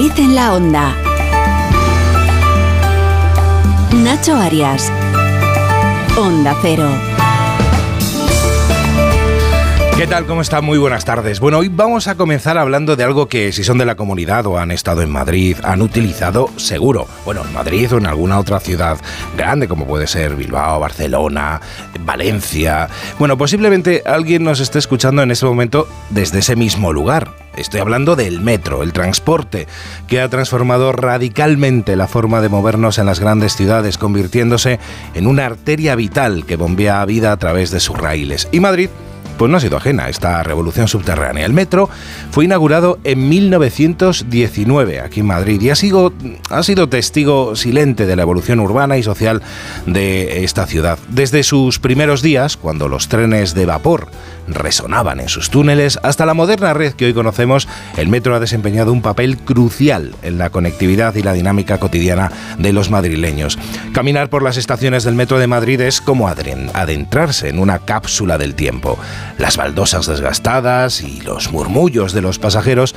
Madrid en la onda. Nacho Arias. Onda Cero. ¿Qué tal? ¿Cómo está? Muy buenas tardes. Bueno, hoy vamos a comenzar hablando de algo que si son de la comunidad o han estado en Madrid, han utilizado seguro. Bueno, en Madrid o en alguna otra ciudad grande como puede ser Bilbao, Barcelona, Valencia. Bueno, posiblemente alguien nos esté escuchando en este momento desde ese mismo lugar. Estoy hablando del metro, el transporte, que ha transformado radicalmente la forma de movernos en las grandes ciudades, convirtiéndose en una arteria vital que bombea vida a través de sus raíles. Y Madrid pues no ha sido ajena a esta revolución subterránea. El metro fue inaugurado en 1919 aquí en Madrid y ha sido, ha sido testigo silente de la evolución urbana y social de esta ciudad. Desde sus primeros días, cuando los trenes de vapor resonaban en sus túneles, hasta la moderna red que hoy conocemos, el metro ha desempeñado un papel crucial en la conectividad y la dinámica cotidiana de los madrileños. Caminar por las estaciones del metro de Madrid es como adentrarse en una cápsula del tiempo. Las baldosas desgastadas y los murmullos de los pasajeros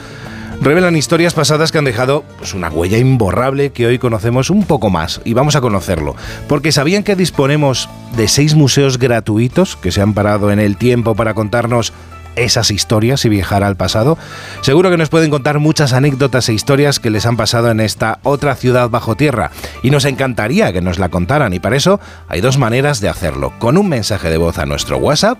revelan historias pasadas que han dejado pues, una huella imborrable que hoy conocemos un poco más y vamos a conocerlo, porque sabían que disponemos de seis museos gratuitos que se han parado en el tiempo para contarnos esas historias y viajar al pasado. Seguro que nos pueden contar muchas anécdotas e historias que les han pasado en esta otra ciudad bajo tierra y nos encantaría que nos la contaran y para eso hay dos maneras de hacerlo, con un mensaje de voz a nuestro WhatsApp.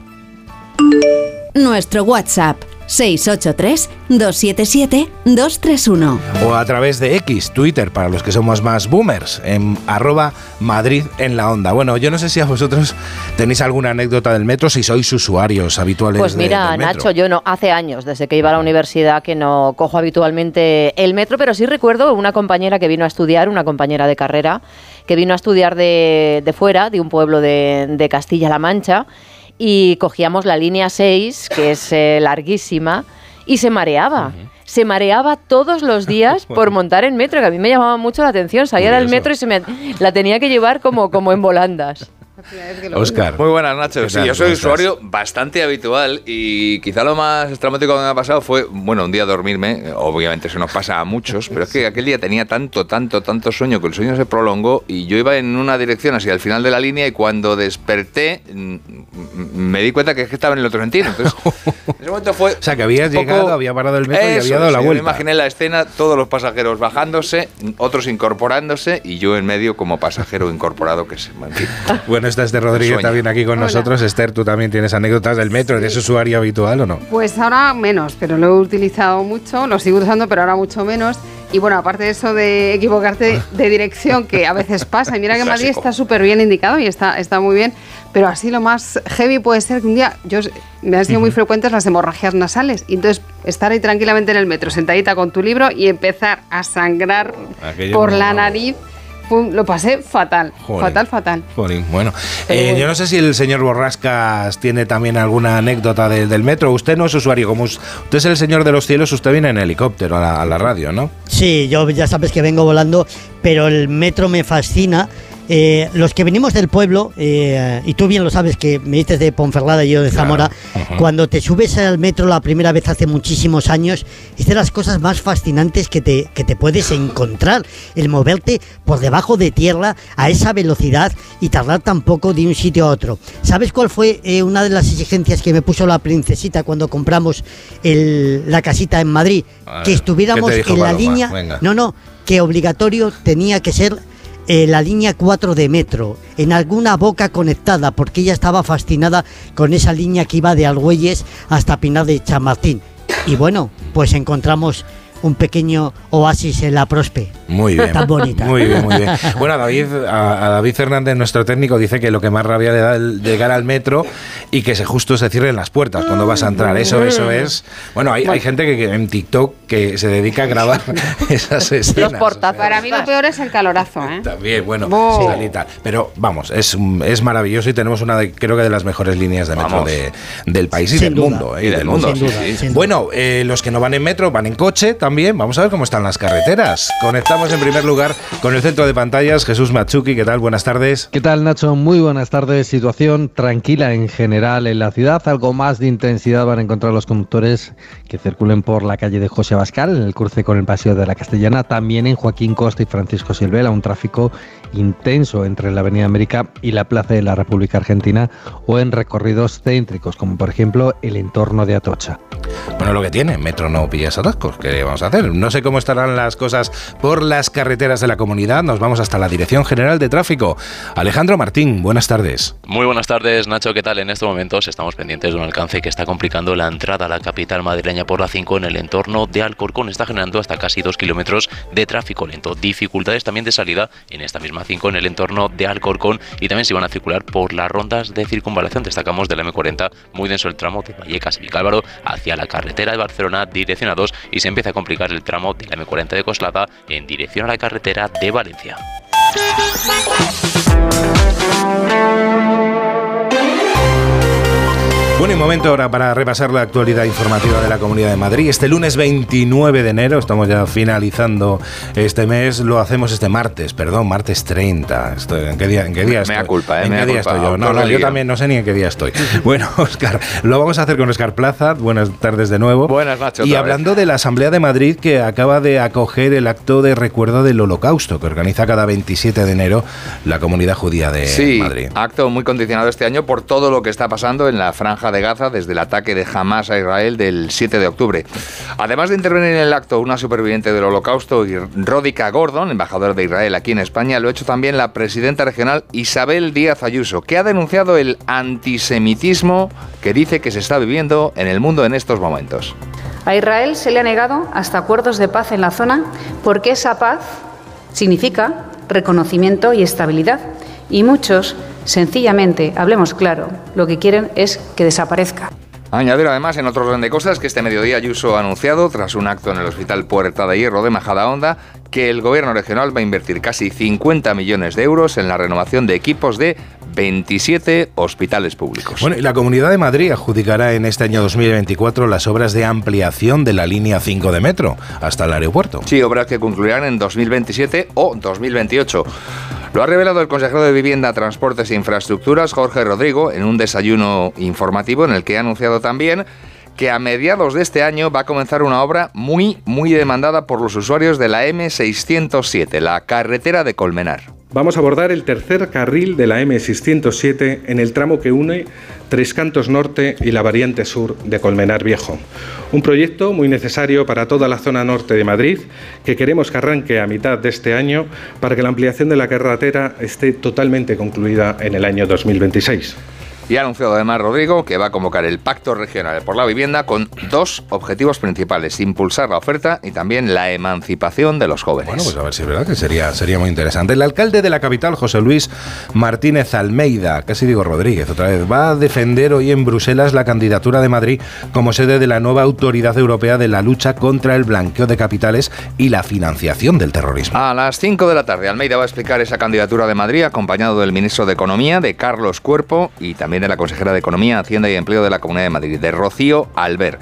Nuestro WhatsApp 683-277-231. O a través de X, Twitter, para los que somos más boomers, en arroba Madrid en la onda. Bueno, yo no sé si a vosotros tenéis alguna anécdota del metro, si sois usuarios habituales. Pues mira, Nacho, yo no, hace años, desde que iba a la universidad, que no cojo habitualmente el metro, pero sí recuerdo una compañera que vino a estudiar, una compañera de carrera, que vino a estudiar de, fuera, de un pueblo de, de Castilla-La Mancha y cogíamos la línea 6, que es eh, larguísima, y se mareaba. Se mareaba todos los días por montar en metro, que a mí me llamaba mucho la atención. Salía del metro y se me la tenía que llevar como, como en volandas. Oscar. Muy buenas, Nacho. Sí, yo soy usuario bastante habitual y quizá lo más traumático que me ha pasado fue, bueno, un día dormirme, obviamente eso nos pasa a muchos, pero es que aquel día tenía tanto, tanto, tanto sueño que el sueño se prolongó y yo iba en una dirección hacia el final de la línea y cuando desperté mm, me di cuenta que, es que estaba en el otro sentido. Entonces, en ese momento fue... O sea, que habías llegado, había parado el metro y había dado la vuelta. Yo me imaginé la escena, todos los pasajeros bajándose, otros incorporándose y yo en medio como pasajero incorporado que se... Bueno, bueno, esta es de Rodríguez también aquí con nosotros. Esther, ¿tú también tienes anécdotas del metro? ¿Eres usuario habitual o no? Pues ahora menos, pero lo he utilizado mucho, lo sigo usando, pero ahora mucho menos. Y bueno, aparte de eso de equivocarte de dirección, que a veces pasa, y mira que Madrid está súper bien indicado y está, está muy bien, pero así lo más heavy puede ser que un día, yo me han sido muy frecuentes las hemorragias nasales, y entonces estar ahí tranquilamente en el metro, sentadita con tu libro y empezar a sangrar por la nariz lo pasé fatal, fatal, fatal. bueno, eh, yo no sé si el señor Borrascas tiene también alguna anécdota del metro. Usted no es usuario, como usted es el señor de los cielos, usted viene en helicóptero a la, a la radio, ¿no? Sí, yo ya sabes que vengo volando, pero el metro me fascina eh, los que venimos del pueblo, eh, y tú bien lo sabes que me dices de Ponferrada y yo de Zamora, cuando te subes al metro la primera vez hace muchísimos años, es de las cosas más fascinantes que te, que te puedes encontrar, el moverte por debajo de tierra a esa velocidad y tardar tan poco de un sitio a otro. ¿Sabes cuál fue eh, una de las exigencias que me puso la princesita cuando compramos la casita en Madrid? que estuviéramos en la línea... No, no, que obligatorio tenía que ser la línea 4 de metro, en alguna boca conectada, porque ella estaba fascinada con esa línea que iba de Argüelles hasta Pinar de Chamartín. Y bueno, pues encontramos un pequeño oasis en la prospe. Muy bien. Tan bonita. Muy bien, muy bien. Bueno, a David, a, David Fernández, nuestro técnico, dice que lo que más rabia le da es llegar al metro y que se justo se cierren las puertas cuando vas a entrar. Eso, eso es. Bueno, hay, hay gente que, en TikTok que se dedica a grabar esas escenas. Los portazos. Para mí lo peor es el calorazo, ¿eh? También, bueno, sí, tal. Pero vamos, es, es maravilloso y tenemos una de, creo que de las mejores líneas de metro de, del país y del mundo. ¿eh? Y del mundo. Bueno, eh, los que no van en metro van en coche también también. Vamos a ver cómo están las carreteras. Conectamos en primer lugar con el centro de pantallas. Jesús Machuki, ¿qué tal? Buenas tardes. ¿Qué tal, Nacho? Muy buenas tardes. Situación tranquila en general en la ciudad. Algo más de intensidad van a encontrar los conductores que circulen por la calle de José Abascal, en el cruce con el Paseo de la Castellana, también en Joaquín Costa y Francisco Silvela, un tráfico intenso entre la Avenida América y la Plaza de la República Argentina o en recorridos céntricos, como por ejemplo el entorno de Atocha. Bueno, lo que tiene, Metro no pillas atascos, ¿qué vamos a hacer? No sé cómo estarán las cosas por las carreteras de la comunidad, nos vamos hasta la Dirección General de Tráfico. Alejandro Martín, buenas tardes. Muy buenas tardes, Nacho, ¿qué tal? En estos momentos estamos pendientes de un alcance que está complicando la entrada a la capital madrileña por la 5 en el entorno de Alcorcón, está generando hasta casi 2 kilómetros de tráfico lento. Dificultades también de salida en esta misma 5 en el entorno de Alcorcón y también se van a circular por las rondas de circunvalación. Destacamos del M40, muy denso el tramo de Vallecas y Vicálvaro hacia la carretera de Barcelona dirección a 2 y se empieza a complicar el tramo de la M40 de Coslada en dirección a la carretera de Valencia. Bueno, y momento ahora para repasar la actualidad informativa de la Comunidad de Madrid. Este lunes 29 de enero, estamos ya finalizando este mes, lo hacemos este martes, perdón, martes 30. ¿En qué día, en qué día estoy? Me culpa, ¿eh? ¿En qué día estoy yo? No, no, yo también no sé ni en qué día estoy. Bueno, Oscar, lo vamos a hacer con Oscar Plaza. Buenas tardes de nuevo. Buenas, Nacho. Y hablando de la Asamblea de Madrid que acaba de acoger el acto de recuerdo del Holocausto que organiza cada 27 de enero la Comunidad Judía de sí, Madrid. acto muy condicionado este año por todo lo que está pasando en la franja de Gaza desde el ataque de Hamas a Israel del 7 de octubre. Además de intervenir en el acto una superviviente del holocausto, Ródica Gordon, embajadora de Israel aquí en España, lo ha hecho también la presidenta regional Isabel Díaz Ayuso, que ha denunciado el antisemitismo que dice que se está viviendo en el mundo en estos momentos. A Israel se le ha negado hasta acuerdos de paz en la zona porque esa paz significa reconocimiento y estabilidad. Y muchos Sencillamente, hablemos claro, lo que quieren es que desaparezca. Añadir además en otro orden de cosas que este mediodía Ayuso ha anunciado, tras un acto en el Hospital Puerta de Hierro de Majadahonda, que el gobierno regional va a invertir casi 50 millones de euros en la renovación de equipos de 27 hospitales públicos. Bueno, y la Comunidad de Madrid adjudicará en este año 2024 las obras de ampliación de la línea 5 de metro hasta el aeropuerto. Sí, obras que concluirán en 2027 o 2028. Lo ha revelado el consejero de Vivienda, Transportes e Infraestructuras, Jorge Rodrigo, en un desayuno informativo en el que ha anunciado también que a mediados de este año va a comenzar una obra muy, muy demandada por los usuarios de la M607, la carretera de Colmenar. Vamos a abordar el tercer carril de la M607 en el tramo que une Tres Cantos Norte y la variante sur de Colmenar Viejo. Un proyecto muy necesario para toda la zona norte de Madrid que queremos que arranque a mitad de este año para que la ampliación de la carretera esté totalmente concluida en el año 2026. Y ha anunciado además Rodrigo que va a convocar el Pacto Regional por la Vivienda con dos objetivos principales, impulsar la oferta y también la emancipación de los jóvenes. Bueno, pues a ver si es verdad que sería, sería muy interesante. El alcalde de la capital, José Luis Martínez Almeida, casi digo Rodríguez otra vez, va a defender hoy en Bruselas la candidatura de Madrid como sede de la nueva Autoridad Europea de la lucha contra el blanqueo de capitales y la financiación del terrorismo. A las 5 de la tarde, Almeida va a explicar esa candidatura de Madrid acompañado del ministro de Economía, de Carlos Cuerpo, y también de la consejera de Economía, Hacienda y Empleo de la Comunidad de Madrid, de Rocío Alber.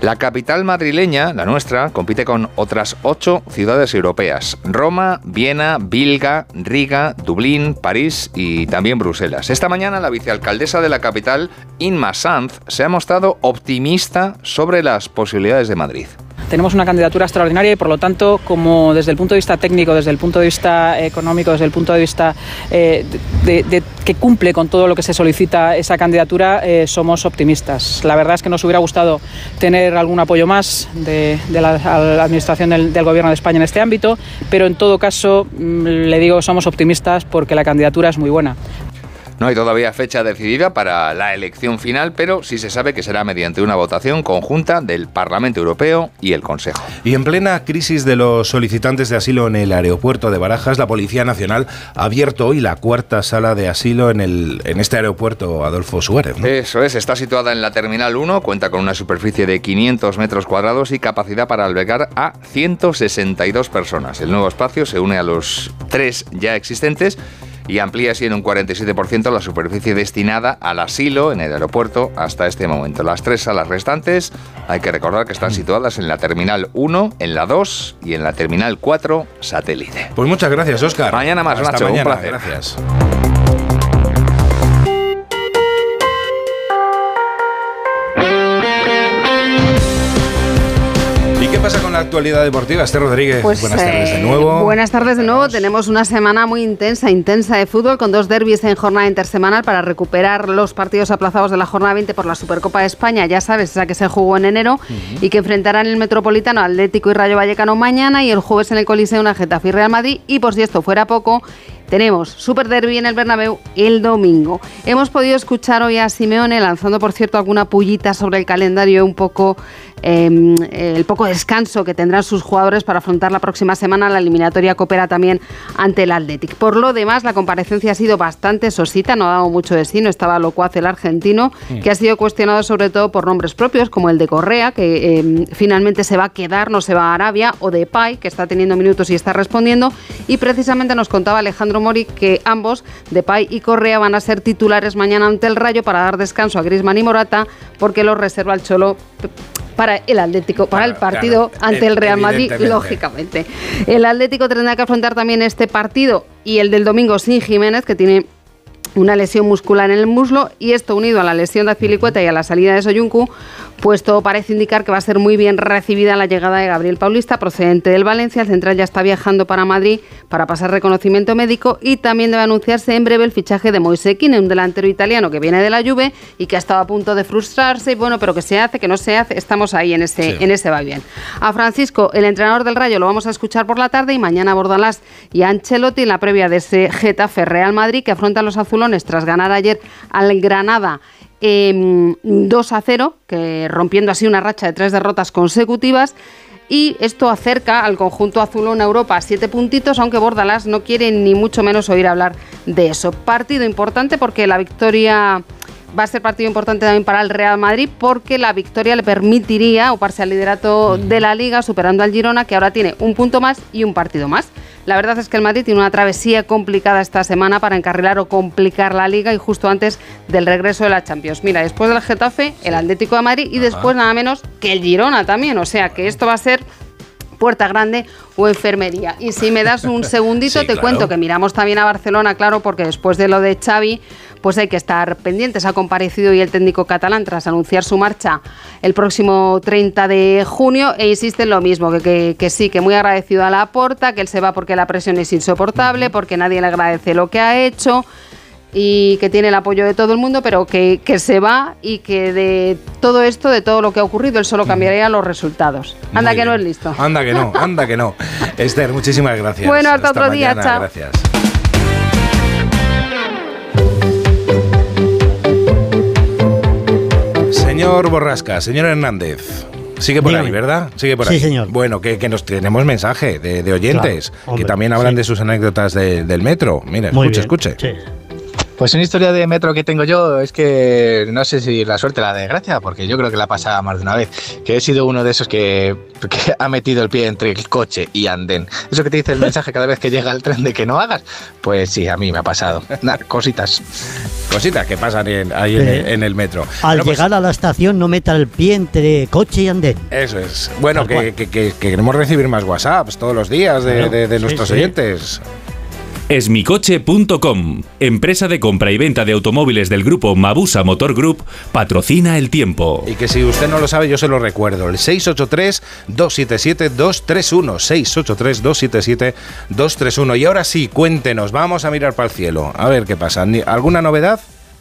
La capital madrileña, la nuestra, compite con otras ocho ciudades europeas: Roma, Viena, Vilga, Riga, Dublín, París y también Bruselas. Esta mañana la vicealcaldesa de la capital, Inma Sanz, se ha mostrado optimista sobre las posibilidades de Madrid. Tenemos una candidatura extraordinaria y por lo tanto, como desde el punto de vista técnico, desde el punto de vista económico, desde el punto de vista eh, de, que cumple con todo lo que se solicita esa candidatura, eh, somos optimistas. La verdad es que nos hubiera gustado tener algún apoyo más de, la, administración del, del, Gobierno de España en este ámbito, pero en todo caso, mm, le digo, somos optimistas porque la candidatura es muy buena. No hay todavía fecha decidida para la elección final, pero sí se sabe que será mediante una votación conjunta del Parlamento Europeo y el Consejo. Y en plena crisis de los solicitantes de asilo en el aeropuerto de Barajas, la Policía Nacional ha abierto hoy la cuarta sala de asilo en, el, en este aeropuerto Adolfo Suárez. Eso es, está situada en la Terminal 1, cuenta con una superficie de 500 metros cuadrados y capacidad para albergar a 162 personas. El nuevo espacio se une a los tres ya existentes y amplía así en un 47% la superficie destinada al asilo en el aeropuerto hasta este momento. Las tres salas restantes hay que recordar que están situadas en la Terminal 1, en la 2 y en la Terminal 4 satélite. Pues muchas gracias, Oscar. Mañana más, Hasta Nacho. Mañana. Un placer. Gracias. ¿qué pasa con la actualidad deportiva? Esther Rodríguez, Pues, buenas tardes de eh, nuevo. Buenas tardes de nuevo. Tenemos una semana muy intensa, intensa de fútbol, con dos derbis en jornada intersemanal para recuperar los partidos aplazados de la jornada 20 por la Supercopa de España. Ya sabes, esa que se jugó en enero y que enfrentarán el Metropolitano Atlético y Rayo Vallecano mañana y el jueves en el Coliseo una Getafe y Real Madrid. Y por si esto fuera poco, tenemos Super Derby en el Bernabéu el domingo. Hemos podido escuchar hoy a Simeone lanzando, por cierto, alguna pullita sobre el calendario un poco eh, el poco descanso que tendrán sus jugadores para afrontar la próxima semana la eliminatoria coopera también ante el Athletic. Por lo demás, la comparecencia ha sido bastante sosita, no ha dado mucho de sí, no estaba locuaz el argentino, Mm. que ha sido cuestionado sobre todo por nombres propios, como el de Correa, que eh, finalmente se va a quedar, no se va a Arabia, o de Pai, que está teniendo minutos y está respondiendo, y precisamente nos contaba Alejandro Mori que ambos, Depay y Correa, van a ser titulares mañana ante el Rayo para dar descanso a Griezmann y Morata, porque los reserva el Cholo para el Atlético, para el partido claro, ante el Real Madrid, lógicamente. El Atlético tendrá que afrontar también este partido y el del domingo sin Jiménez, que tiene una lesión muscular en el muslo y esto unido a la lesión de Azpilicueta y a la salida de Soyuncu, pues todo parece indicar que va a ser muy bien recibida la llegada de Gabriel Paulista procedente del Valencia. El central ya está viajando para Madrid para pasar reconocimiento médico y también debe anunciarse en breve el fichaje de Moise un delantero italiano que viene de la Juve y que ha estado a punto de frustrarse, y bueno, pero que se hace, que no se hace, estamos ahí en ese, Sí. en ese va bien. A Francisco, el entrenador del Rayo, lo vamos a escuchar por la tarde y mañana a Bordalás y a Ancelotti en la previa de ese Getafe Real Madrid que afrontan los azulones tras ganar ayer al Granada. em, 2 a 0, que rompiendo así una racha de tres derrotas consecutivas. Y esto acerca al conjunto azulón a Europa siete puntitos, aunque Bordalás no quiere ni mucho menos oír hablar de eso. Partido importante porque la victoria va a ser partido importante también para el Real Madrid porque la victoria le permitiría ocuparse al liderato de la liga superando al Girona que ahora tiene un punto más y un partido más. La verdad es que el Madrid tiene una travesía complicada esta semana para encarrilar o complicar la liga y justo antes del regreso de la Champions. Mira, después del Getafe, el Atlético de Madrid y después nada menos que el Girona también. O sea que esto va a ser puerta grande o enfermería. Y si me das un segundito, Sí, te claro. cuento que miramos también a Barcelona, claro, porque después de lo de Xavi, pues hay que estar pendientes. Ha comparecido hoy el técnico catalán tras anunciar su marcha el próximo 30 de junio e insiste en lo mismo, que, que- que sí, que muy agradecido a la porta, que él se va porque la presión es insoportable, porque nadie le agradece lo que ha hecho y que tiene el apoyo de todo el mundo, pero que, que se va y que de todo esto, de todo lo que ha ocurrido, él solo cambiaría los resultados. Anda Muy que no es listo. Anda que no, anda que no. Esther, muchísimas gracias. Bueno, hasta otro día, chao. Gracias. Señor Borrasca, señor Hernández. Sigue por ahí. ¿verdad? Sigue por Sí, ahí. señor. Bueno, que, que nos tenemos mensaje de, de oyentes Claro, hombre, que también hablan sí. de sus anécdotas de- del metro. Mira, Muy escuche, bien, escuche. Pues una historia de metro que tengo yo es que no sé si la suerte o la desgracia, porque yo creo que la pasa más de una vez, que he sido uno de esos que, que ha metido el pie entre el coche y andén. Eso que te dice el mensaje cada vez que llega el tren de que no hagas, pues sí, a mí me ha pasado. Cositas. Cositas que pasan en- ahí Sí. el- en el metro. Al Bueno, pues, llegar a la estación no meta el pie entre coche y andén. Eso es. Bueno, que, cual. que- que- que queremos recibir más WhatsApps todos los días de, Claro, de- de sí, nuestros sí. oyentes. Esmicoche.com, empresa de compra y venta de automóviles del grupo Mabusa Motor Group, patrocina el tiempo. Y que si usted no lo sabe, yo se lo recuerdo. El 683-277-231. 683-277-231. Y ahora sí, cuéntenos, vamos a mirar para el cielo. A ver qué pasa. ¿Alguna novedad?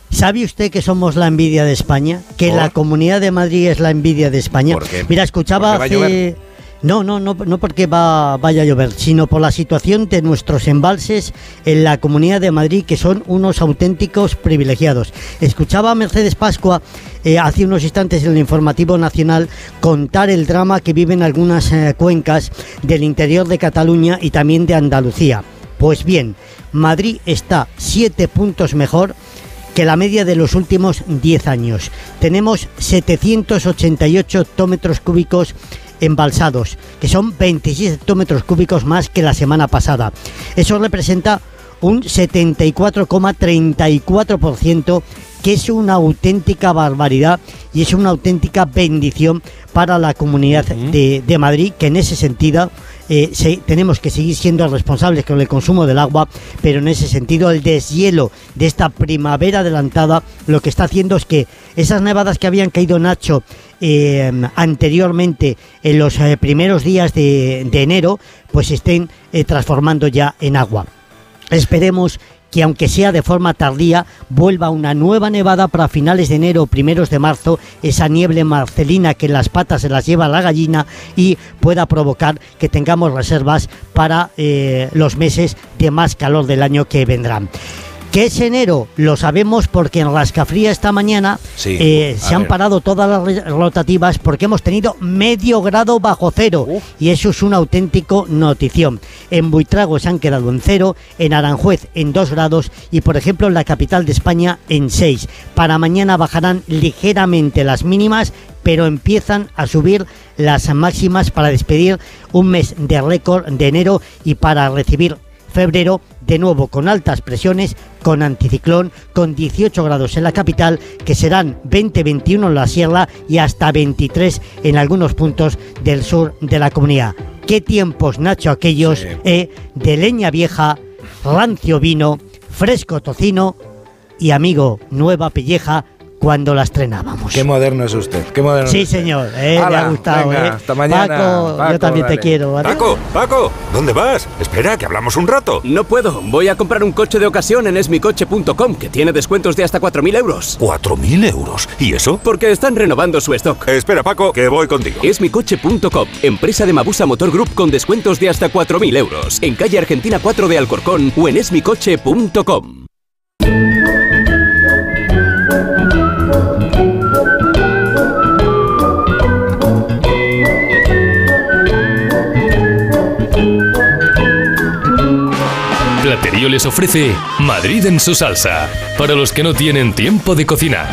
¿Sabe usted que somos la envidia de España? Que ¿Por? la Comunidad de Madrid es la envidia de España. ¿Por qué? Mira, escuchaba ¿Porque va a hace... No, no, no, no porque va, vaya a llover, sino por la situación de nuestros embalses en la Comunidad de Madrid, que son unos auténticos privilegiados. Escuchaba a Mercedes Pascua eh, hace unos instantes en el informativo nacional contar el drama que viven algunas eh, cuencas del interior de Cataluña y también de Andalucía. Pues bien, Madrid está siete puntos mejor que la media de los últimos 10 años. Tenemos 788 hectómetros cúbicos embalsados, que son 26 hectómetros cúbicos más que la semana pasada. Eso representa un 74,34%, que es una auténtica barbaridad y es una auténtica bendición para la comunidad de, de Madrid, que en ese sentido eh, tenemos que seguir siendo responsables con el consumo del agua, pero en ese sentido el deshielo de esta primavera adelantada lo que está haciendo es que esas nevadas que habían caído Nacho eh, anteriormente en los eh, primeros días de, enero, pues estén transformando ya en agua. Esperemos que aunque sea de forma tardía, vuelva una nueva nevada para finales de enero o primeros de marzo, esa nieve marcelina que en las patas se las lleva la gallina y pueda provocar que tengamos reservas para eh, los meses de más calor del año que vendrán. ¿Qué es enero? Lo sabemos porque en Rascafría esta mañana eh, se han parado todas las rotativas porque hemos tenido medio grado bajo cero y eso es una auténtico notición. En Buitrago se han quedado en cero, en Aranjuez en dos grados y por ejemplo en la capital de España en seis. Para mañana bajarán ligeramente las mínimas pero empiezan a subir las máximas para despedir un mes de récord de enero y para recibir febrero, de nuevo con altas presiones, con anticiclón, con 18 grados en la capital, que serán 20-21 en la sierra y hasta 23 en algunos puntos del sur de la comunidad. ¿Qué tiempos, Nacho, aquellos eh, de leña vieja, rancio vino, fresco tocino y amigo, nueva pelleja cuando la estrenábamos. Qué moderno es usted, qué moderno. Sí, señor, eh, me ha gustado. eh. Hasta mañana. Paco, yo también te quiero. ¿vale? Paco, Paco, ¿dónde vas? Espera, que hablamos un rato. No puedo, voy a comprar un coche de ocasión en esmicoche.com, que tiene descuentos de hasta 4.000 euros. ¿4.000 euros? ¿Y eso? Porque están renovando su stock. espera, Paco, que voy contigo. Esmicoche.com, empresa de Mabusa Motor Group con descuentos de hasta 4.000 euros. En calle Argentina 4 de Alcorcón o en esmicoche.com. Platerío les ofrece Madrid en su salsa, para los que no tienen tiempo de cocinar.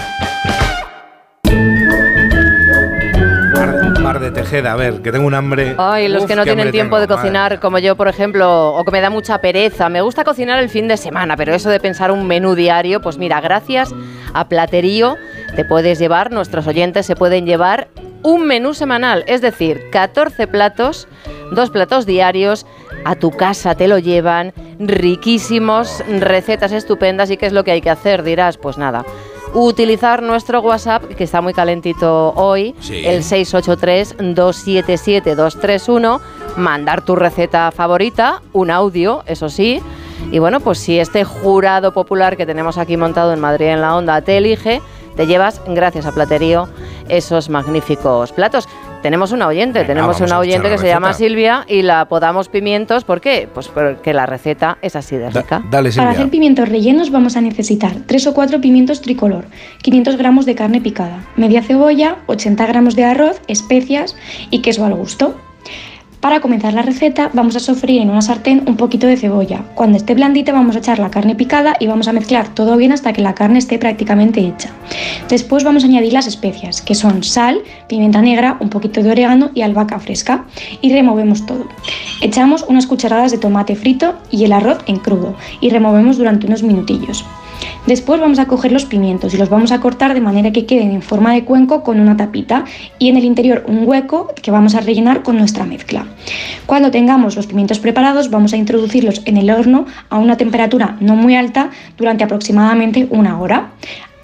Mar, de Tejeda, a ver, que tengo un hambre. Ay, los que no tienen tiempo de cocinar, como yo, por ejemplo, o que me da mucha pereza. Me gusta cocinar el fin de semana, pero eso de pensar un menú diario, pues mira, gracias a Platerío te puedes llevar, nuestros oyentes se pueden llevar un menú semanal, es decir, 14 platos, dos platos diarios, a tu casa te lo llevan, riquísimos, recetas estupendas y qué es lo que hay que hacer, dirás, pues nada. Utilizar nuestro WhatsApp, que está muy calentito hoy, el 683-277-231, mandar tu receta favorita, un audio, eso sí, y bueno, pues si este jurado popular que tenemos aquí montado en Madrid en la Onda te elige, te llevas, gracias a Platerío, esos magníficos platos. Tenemos una oyente, tenemos una oyente que se llama Silvia y la podamos pimientos. ¿Por qué? Pues porque la receta es así de rica. dale, Silvia. Para hacer pimientos rellenos vamos a necesitar 3 o 4 pimientos tricolor, 500 gramos de carne picada, media cebolla, 80 gramos de arroz, especias y queso al gusto. Para comenzar la receta vamos a sofreír en una sartén un poquito de cebolla. Cuando esté blandita vamos a echar la carne picada y vamos a mezclar todo bien hasta que la carne esté prácticamente hecha. Después vamos a añadir las especias, que son sal, pimienta negra, un poquito de orégano y albahaca fresca y removemos todo. Echamos unas cucharadas de tomate frito y el arroz en crudo y removemos durante unos minutillos. Después vamos a coger los pimientos y los vamos a cortar de manera que queden en forma de cuenco con una tapita y en el interior un hueco que vamos a rellenar con nuestra mezcla. Cuando tengamos los pimientos preparados vamos a introducirlos en el horno a una temperatura no muy alta durante aproximadamente una hora.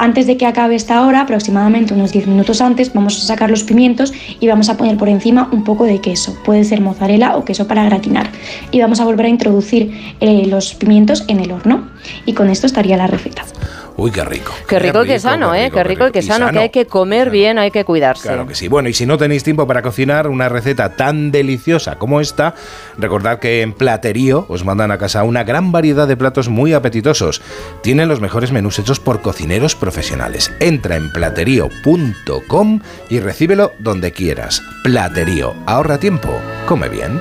Antes de que acabe esta hora, aproximadamente unos 10 minutos antes, vamos a sacar los pimientos y vamos a poner por encima un poco de queso. Puede ser mozzarella o queso para gratinar. Y vamos a volver a introducir eh, los pimientos en el horno. Y con esto estaría la receta. Uy, qué rico. Qué rico, y qué sano, ¿eh? Qué rico y qué sano, que hay que comer bien, hay que cuidarse. Claro que sí. Bueno, y si no tenéis tiempo para cocinar una receta tan deliciosa como esta, recordad que en Platerío os mandan a casa una gran variedad de platos muy apetitosos. Tienen los mejores menús hechos por cocineros profesionales. Entra en platerío.com y recíbelo donde quieras. Platerío, ahorra tiempo, come bien.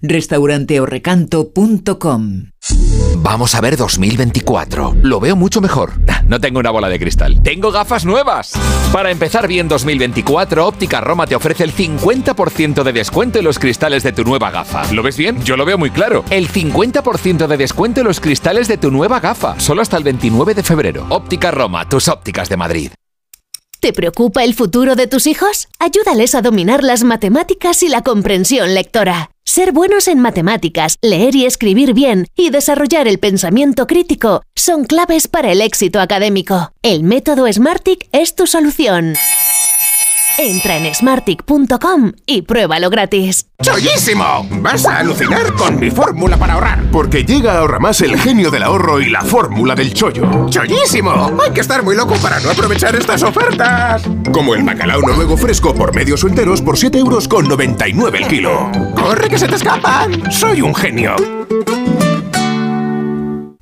restauranteorrecanto.com Vamos a ver 2024. Lo veo mucho mejor. No tengo una bola de cristal. Tengo gafas nuevas. Para empezar bien 2024, Óptica Roma te ofrece el 50% de descuento en los cristales de tu nueva gafa. ¿Lo ves bien? Yo lo veo muy claro. El 50% de descuento en los cristales de tu nueva gafa. Solo hasta el 29 de febrero. Óptica Roma, tus ópticas de Madrid. ¿Te preocupa el futuro de tus hijos? Ayúdales a dominar las matemáticas y la comprensión lectora. Ser buenos en matemáticas, leer y escribir bien y desarrollar el pensamiento crítico son claves para el éxito académico. El método Smartick es tu solución. Entra en smartick.com y pruébalo gratis. ¡Chollísimo! Vas a alucinar con mi fórmula para ahorrar. Porque llega a Ahorra Más el genio del ahorro y la fórmula del chollo. ¡Chollísimo! Hay que estar muy loco para no aprovechar estas ofertas. Como el bacalao noruego fresco por medios enteros por 7 euros con 99 el kilo. ¡Corre que se te escapan! ¡Soy un genio!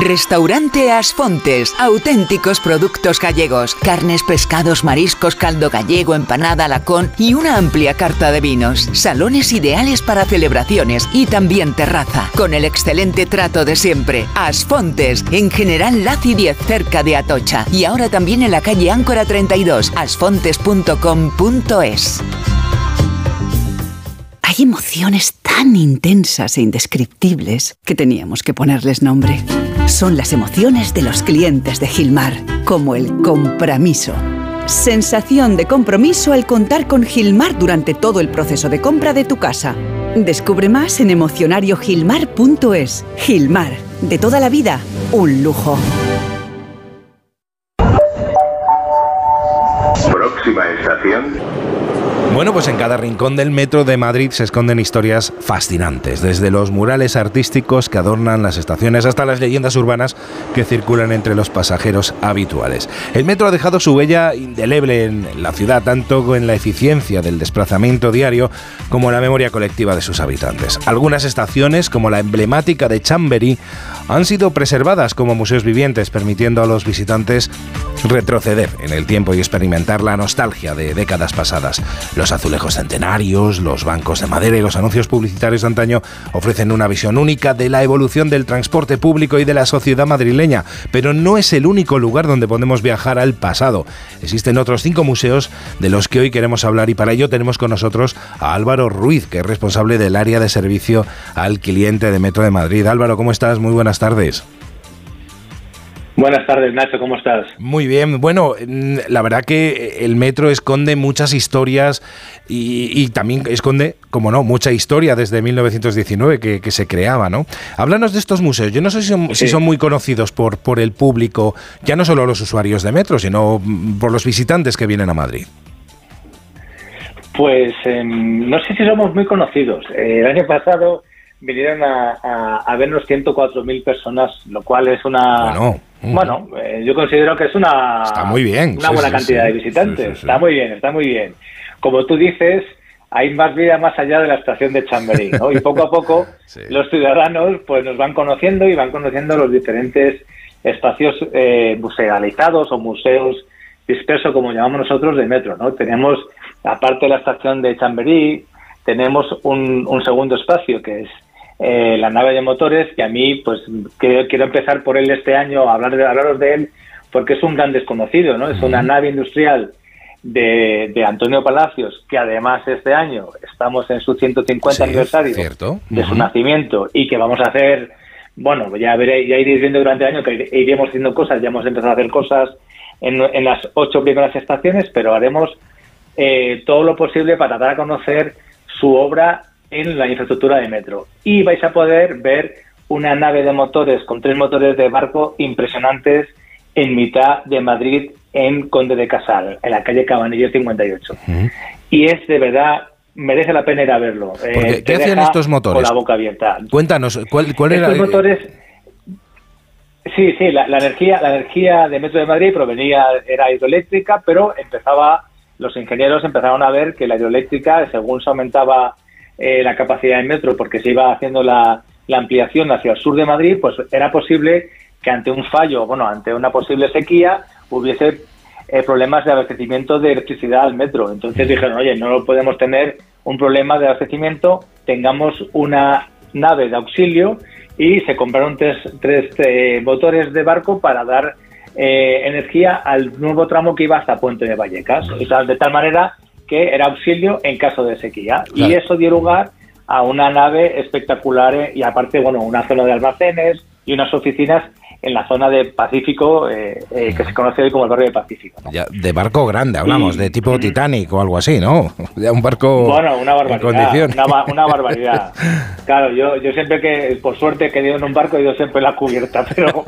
Restaurante Asfontes. Auténticos productos gallegos. Carnes, pescados, mariscos, caldo gallego, empanada, lacón y una amplia carta de vinos. Salones ideales para celebraciones y también terraza. Con el excelente trato de siempre. Asfontes. En General Laci 10 cerca de Atocha. Y ahora también en la calle Áncora 32. asfontes.com.es. Hay emociones tan intensas e indescriptibles que teníamos que ponerles nombre. Son las emociones de los clientes de Gilmar, como el compromiso. Sensación de compromiso al contar con Gilmar durante todo el proceso de compra de tu casa. Descubre más en emocionariogilmar.es. Gilmar, de toda la vida, un lujo. Próxima estación. Bueno, pues en cada rincón del metro de Madrid se esconden historias fascinantes, desde los murales artísticos que adornan las estaciones hasta las leyendas urbanas que circulan entre los pasajeros habituales. El metro ha dejado su huella indeleble en la ciudad, tanto en la eficiencia del desplazamiento diario como en la memoria colectiva de sus habitantes. Algunas estaciones, como la emblemática de Chamberí, han sido preservadas como museos vivientes, permitiendo a los visitantes retroceder en el tiempo y experimentar la nostalgia de décadas pasadas. Azulejos centenarios, los bancos de madera y los anuncios publicitarios de antaño ofrecen una visión única de la evolución del transporte público y de la sociedad madrileña, pero no es el único lugar donde podemos viajar al pasado. Existen otros cinco museos de los que hoy queremos hablar y para ello tenemos con nosotros a Álvaro Ruiz, que es responsable del área de servicio al cliente de Metro de Madrid. Álvaro, ¿cómo estás? Muy buenas tardes. Buenas tardes, Nacho, ¿cómo estás? Muy bien. Bueno, la verdad que el metro esconde muchas historias y, también esconde, como no, mucha historia desde 1919 que, que, se creaba, ¿no? Háblanos de estos museos. Yo no sé si son, si son muy conocidos por, por el público, ya no solo los usuarios de metro, sino por los visitantes que vienen a Madrid. Pues eh, no sé si somos muy conocidos. Eh, el año pasado vinieron a, a, a vernos 104.000 personas, lo cual es una... Bueno, bueno eh, yo considero que es una, está muy bien. una sí, buena sí, cantidad sí. de visitantes. Está muy bien, está muy bien. Como tú dices, hay más vida más allá de la estación de Chamberí, ¿no? Y poco a poco los ciudadanos pues nos van conociendo y van conociendo los diferentes espacios eh, musealizados o museos dispersos, como llamamos nosotros, de metro, ¿no? Tenemos, aparte de la estación de Chamberí, tenemos un, un segundo espacio que es eh, la nave de motores, que a mí, pues, que, quiero empezar por él este año, a hablar de, hablaros de él, porque es un gran desconocido, ¿no? Es una nave industrial de, de Antonio Palacios, que además este año estamos en su 150 Sí, aniversario cierto. de su nacimiento y que vamos a hacer, bueno, ya veréis, ya iréis viendo durante el año que iremos haciendo cosas, ya hemos empezado a hacer cosas en, en las ocho primeras estaciones, pero haremos eh, todo lo posible para dar a conocer su obra en la infraestructura de metro. Y vais a poder ver una nave de motores con tres motores de barco impresionantes en mitad de Madrid, en Conde de Casal, en la calle Cabanillo 58. Y es de verdad, merece la pena ir a verlo. Eh, Porque, ¿qué hacían estos motores? Con la boca abierta. Cuéntanos, ¿cuál, cuál era? Estos motores Sí, sí, la, la energía, la energía de Metro de Madrid provenía, era hidroeléctrica, pero empezaba, los ingenieros empezaron a ver que la hidroeléctrica, según se aumentaba eh, la capacidad del metro, porque se iba haciendo la, la ampliación hacia el sur de Madrid, pues era posible que ante un fallo, bueno, ante una posible sequía, hubiese eh, problemas de abastecimiento de electricidad al metro. Entonces dijeron, oye, no podemos tener un problema de abastecimiento, tengamos una nave de auxilio y se compraron tres, tres eh, motores de barco para dar eh, energía al nuevo tramo que iba hasta Puente de Vallecas, y tal- de tal manera que era auxilio en caso de sequía. Y eso dio lugar a una nave espectacular eh, y aparte, bueno, una zona de almacenes y unas oficinas en la zona de Pacífico, eh, eh, que se conoce hoy como el barrio de Pacífico. Ya, de barco grande hablamos, Y- de tipo Titanic o algo así, ¿no? Ya un barco Bueno, una en barbaridad. condiciones. Una, una barbaridad. Claro, yo, yo siempre que, por suerte, que he ido en un barco, he ido siempre en la cubierta, pero,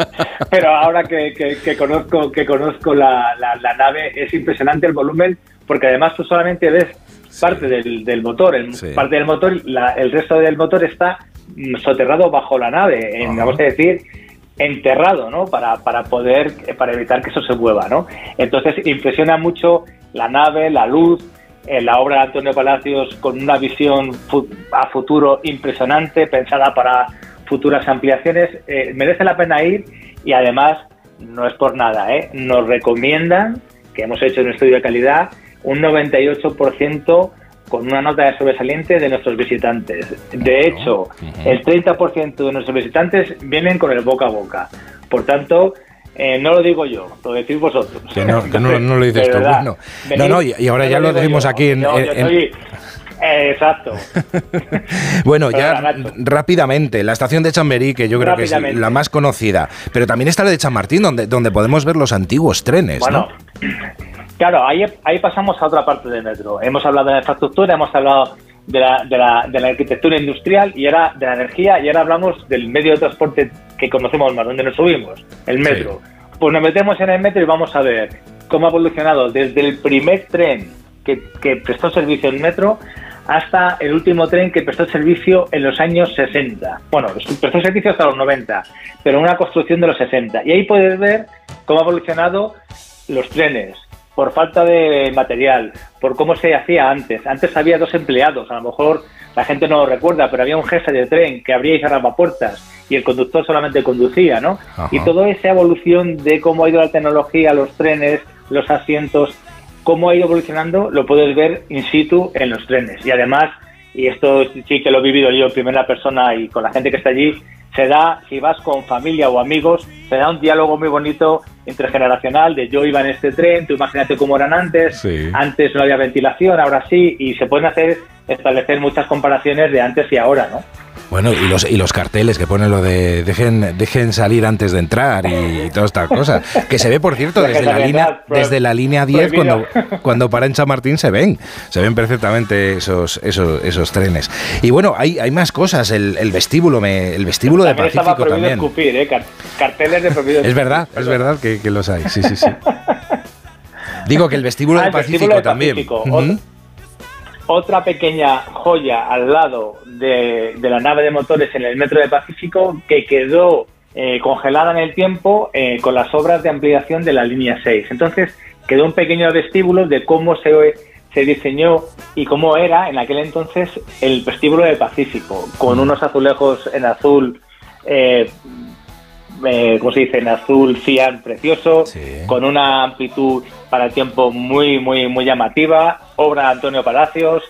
pero ahora que, que- que conozco, que conozco la, la- la nave, es impresionante el volumen, porque además tú solamente ves parte del, del motor, el- Sí. parte del motor, la- el resto del motor está mm, soterrado bajo la nave, en, vamos a decir, enterrado, ¿no? Para, para poder, para evitar que eso se mueva, ¿no? Entonces impresiona mucho la nave, la luz, eh, la obra de Antonio Palacios con una visión a futuro impresionante, pensada para futuras ampliaciones. Eh, merece la pena ir y además, no es por nada, ¿eh? nos recomiendan, que hemos hecho un estudio de calidad, un 98% con una nota de sobresaliente de nuestros visitantes. De hecho, el 30% de nuestros visitantes vienen con el boca a boca. Por tanto, eh, no lo digo yo, lo decís vosotros. Que no, que no, no lo dices tú. Bueno, no, no, y, ahora no ya lo decimos yo. aquí en... Yo- en- yo en- soy- exacto. Bueno, ya Nacho. rápidamente, la estación de Chamberí, que yo creo que es la más conocida, pero también está la de Chamartín, donde, donde podemos ver los antiguos trenes, Bueno, ¿no? Claro, ahí, ahí pasamos a otra parte del metro. Hemos hablado de la infraestructura, hemos hablado de la, de, la, de la arquitectura industrial y ahora de la energía y ahora hablamos del medio de transporte que conocemos más, donde nos subimos, el metro. Pues nos metemos en el metro y vamos a ver cómo ha evolucionado desde el primer tren que, que prestó servicio en metro hasta el último tren que prestó servicio en los años 60. Bueno, prestó servicio hasta los 90, pero una construcción de los 60. Y ahí puedes ver cómo ha evolucionado los trenes, por falta de material, por cómo se hacía antes. Antes había dos empleados, a lo mejor la gente no lo recuerda, pero había un jefe de tren que abría y cerraba puertas y el conductor solamente conducía, ¿no? Ajá. Y toda esa evolución de cómo ha ido la tecnología, los trenes, los asientos, cómo ha ido evolucionando, lo puedes ver in situ en los trenes. Y además, y esto sí que lo he vivido yo en primera persona y con la gente que está allí, se da, si vas con familia o amigos, se da un diálogo muy bonito intergeneracional de yo iba en este tren, tú imagínate cómo eran antes, Sí. antes no había ventilación, ahora sí, y se pueden hacer, establecer muchas comparaciones de antes y ahora, ¿no? Bueno, y los, y los carteles que ponen lo de dejen, dejen salir antes de entrar y, todas estas cosas. Que se ve, por cierto, desde la línea, desde la línea 10, prohibido. cuando, cuando para en Chamartín se ven. Se ven perfectamente esos, esos, esos trenes. Y bueno, hay, hay más cosas. El, el vestíbulo, me, el vestíbulo de Pacífico también. escupir, ¿eh? Car- carteles de prohibido Es verdad, es verdad que, que los hay. Sí, sí, sí. Digo que el vestíbulo Ah, de el Pacífico también. Pacífico. Ujú. Otra pequeña joya al lado de, de la nave de motores en el metro de Pacífico que quedó eh, congelada en el tiempo eh, con las obras de ampliación de la línea 6. Entonces quedó un pequeño vestíbulo de cómo se, se diseñó y cómo era en aquel entonces el vestíbulo de Pacífico, con unos azulejos en azul. Eh, eh, ¿cómo se dice? En azul cian precioso, con una amplitud para el tiempo muy, muy, muy llamativa, obra de Antonio Palacios,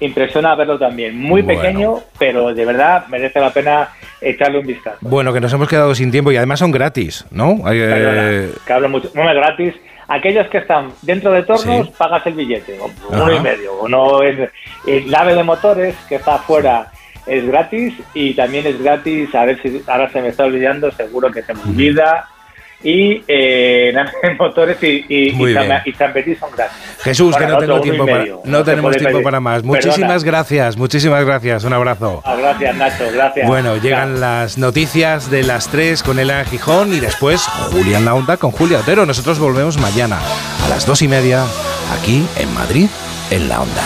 impresiona verlo también, muy Bueno. pequeño, pero de verdad merece la pena echarle un vistazo. Bueno, que nos hemos quedado sin tiempo y además son gratis, ¿no? Eh, que hablo mucho, no es gratis. Aquellos que están dentro de tornos, Sí. pagas el billete, o Ajá. uno y medio. O no es, el nave de motores que está afuera es gratis y también es gratis, a ver si ahora se me está olvidando, seguro que se me olvida. Y eh, motores y, y, y, son gratis. Jesús, que no tengo tiempo para, medio. no se tenemos tiempo pedir. para más. Perdona. Muchísimas gracias, muchísimas gracias. Un abrazo. Ah, Gracias, Nacho, gracias. Bueno, llegan las noticias de las 3 con Elena Gijón y después Julián La Onda con Julia Otero. Nosotros volvemos mañana a las dos y media aquí en Madrid, en La Onda.